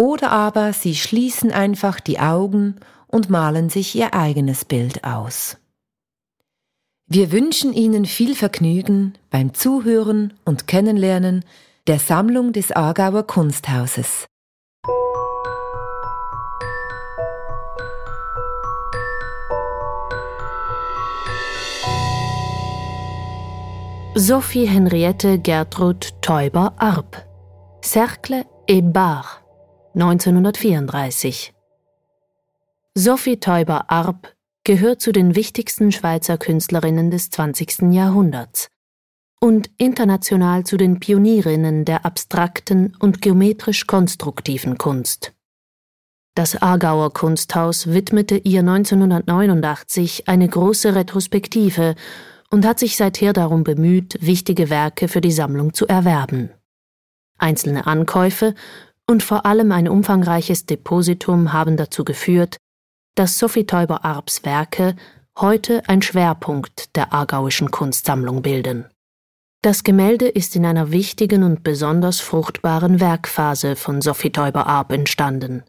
Oder aber sie schließen einfach die Augen und malen sich ihr eigenes Bild aus. Wir wünschen Ihnen viel Vergnügen beim Zuhören und Kennenlernen der Sammlung des Aargauer Kunsthauses. Sophie Henriette Gertrud Teuber-Arp Cercle et Bar 1934 Sophie Teuber-Arp gehört zu den wichtigsten Schweizer Künstlerinnen des 20. Jahrhunderts und international zu den Pionierinnen der abstrakten und geometrisch-konstruktiven Kunst. Das Aargauer Kunsthaus widmete ihr 1989 eine große Retrospektive und hat sich seither darum bemüht, wichtige Werke für die Sammlung zu erwerben. Einzelne Ankäufe und vor allem ein umfangreiches Depositum haben dazu geführt, dass Sophie Teuber-Arps Werke heute ein Schwerpunkt der aargauischen Kunstsammlung bilden. Das Gemälde ist in einer wichtigen und besonders fruchtbaren Werkphase von Sophie Teuber-Arp entstanden.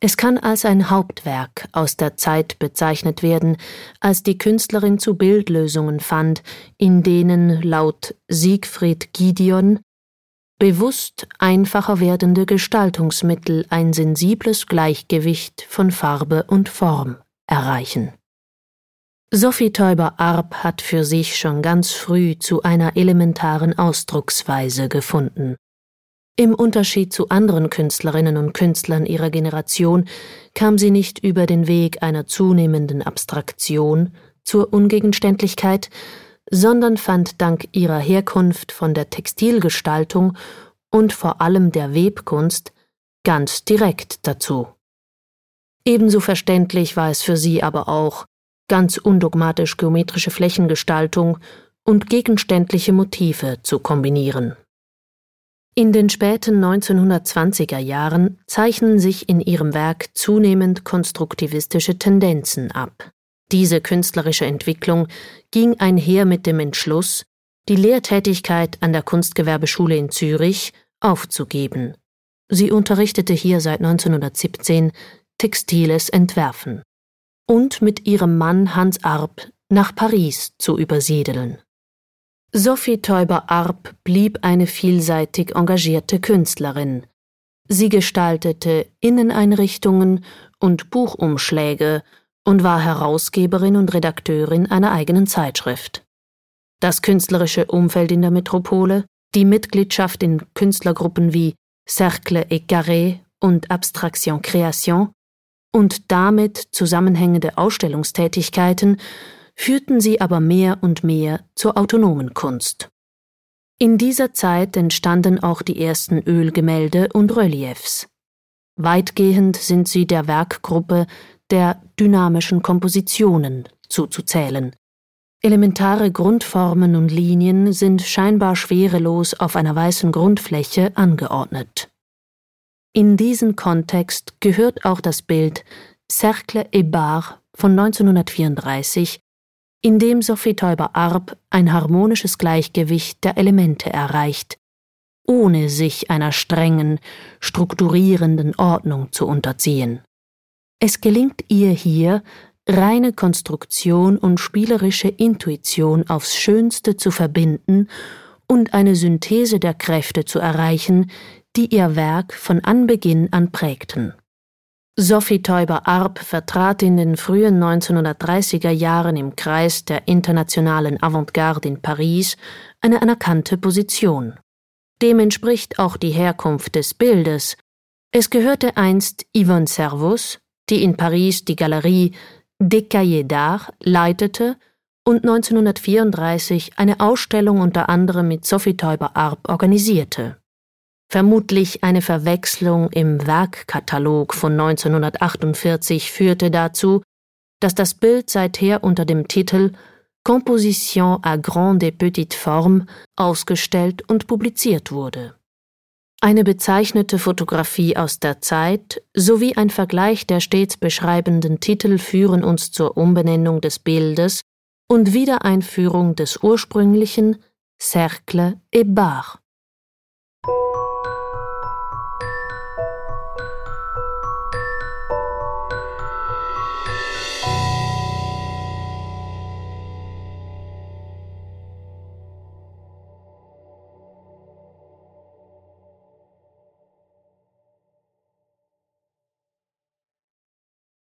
Es kann als ein Hauptwerk aus der Zeit bezeichnet werden, als die Künstlerin zu Bildlösungen fand, in denen laut Siegfried Gideon bewusst einfacher werdende Gestaltungsmittel ein sensibles Gleichgewicht von Farbe und Form erreichen. Sophie Teuber-Arp hat für sich schon ganz früh zu einer elementaren Ausdrucksweise gefunden. Im Unterschied zu anderen Künstlerinnen und Künstlern ihrer Generation kam sie nicht über den Weg einer zunehmenden Abstraktion zur Ungegenständlichkeit, sondern fand dank ihrer Herkunft von der Textilgestaltung und vor allem der Webkunst ganz direkt dazu. Ebenso verständlich war es für sie aber auch, ganz undogmatisch geometrische Flächengestaltung und gegenständliche Motive zu kombinieren. In den späten 1920er Jahren zeichnen sich in ihrem Werk zunehmend konstruktivistische Tendenzen ab. Diese künstlerische Entwicklung ging einher mit dem Entschluss, die Lehrtätigkeit an der Kunstgewerbeschule in Zürich aufzugeben. Sie unterrichtete hier seit 1917 textiles Entwerfen und mit ihrem Mann Hans Arp nach Paris zu übersiedeln. Sophie Teuber-Arp blieb eine vielseitig engagierte Künstlerin. Sie gestaltete Inneneinrichtungen und Buchumschläge und war Herausgeberin und Redakteurin einer eigenen Zeitschrift. Das künstlerische Umfeld in der Metropole, die Mitgliedschaft in Künstlergruppen wie Cercle et Carré und Abstraction Création und damit zusammenhängende Ausstellungstätigkeiten führten sie aber mehr und mehr zur autonomen Kunst. In dieser Zeit entstanden auch die ersten Ölgemälde und Reliefs. Weitgehend sind sie der Werkgruppe der dynamischen Kompositionen zuzuzählen. Elementare Grundformen und Linien sind scheinbar schwerelos auf einer weißen Grundfläche angeordnet. In diesen Kontext gehört auch das Bild Cercle et Bar von 1934, in dem Sophie Teuber-Arp ein harmonisches Gleichgewicht der Elemente erreicht, ohne sich einer strengen, strukturierenden Ordnung zu unterziehen. Es gelingt ihr hier, reine Konstruktion und spielerische Intuition aufs Schönste zu verbinden und eine Synthese der Kräfte zu erreichen, die ihr Werk von Anbeginn an prägten. Sophie Teuber-Arp vertrat in den frühen 1930er Jahren im Kreis der internationalen Avantgarde in Paris eine anerkannte Position. Dem entspricht auch die Herkunft des Bildes. Es gehörte einst Yvonne Servus, die in Paris die Galerie Des Cahiers d'Art leitete und 1934 eine Ausstellung unter anderem mit Sophie Teuber-Arp organisierte Vermutlich eine Verwechslung im Werkkatalog von 1948 führte dazu, dass das Bild seither unter dem Titel Composition à grande et petite forme ausgestellt und publiziert wurde. Eine bezeichnete Fotografie aus der Zeit sowie ein Vergleich der stets beschreibenden Titel führen uns zur Umbenennung des Bildes und Wiedereinführung des ursprünglichen Cercle et Bar.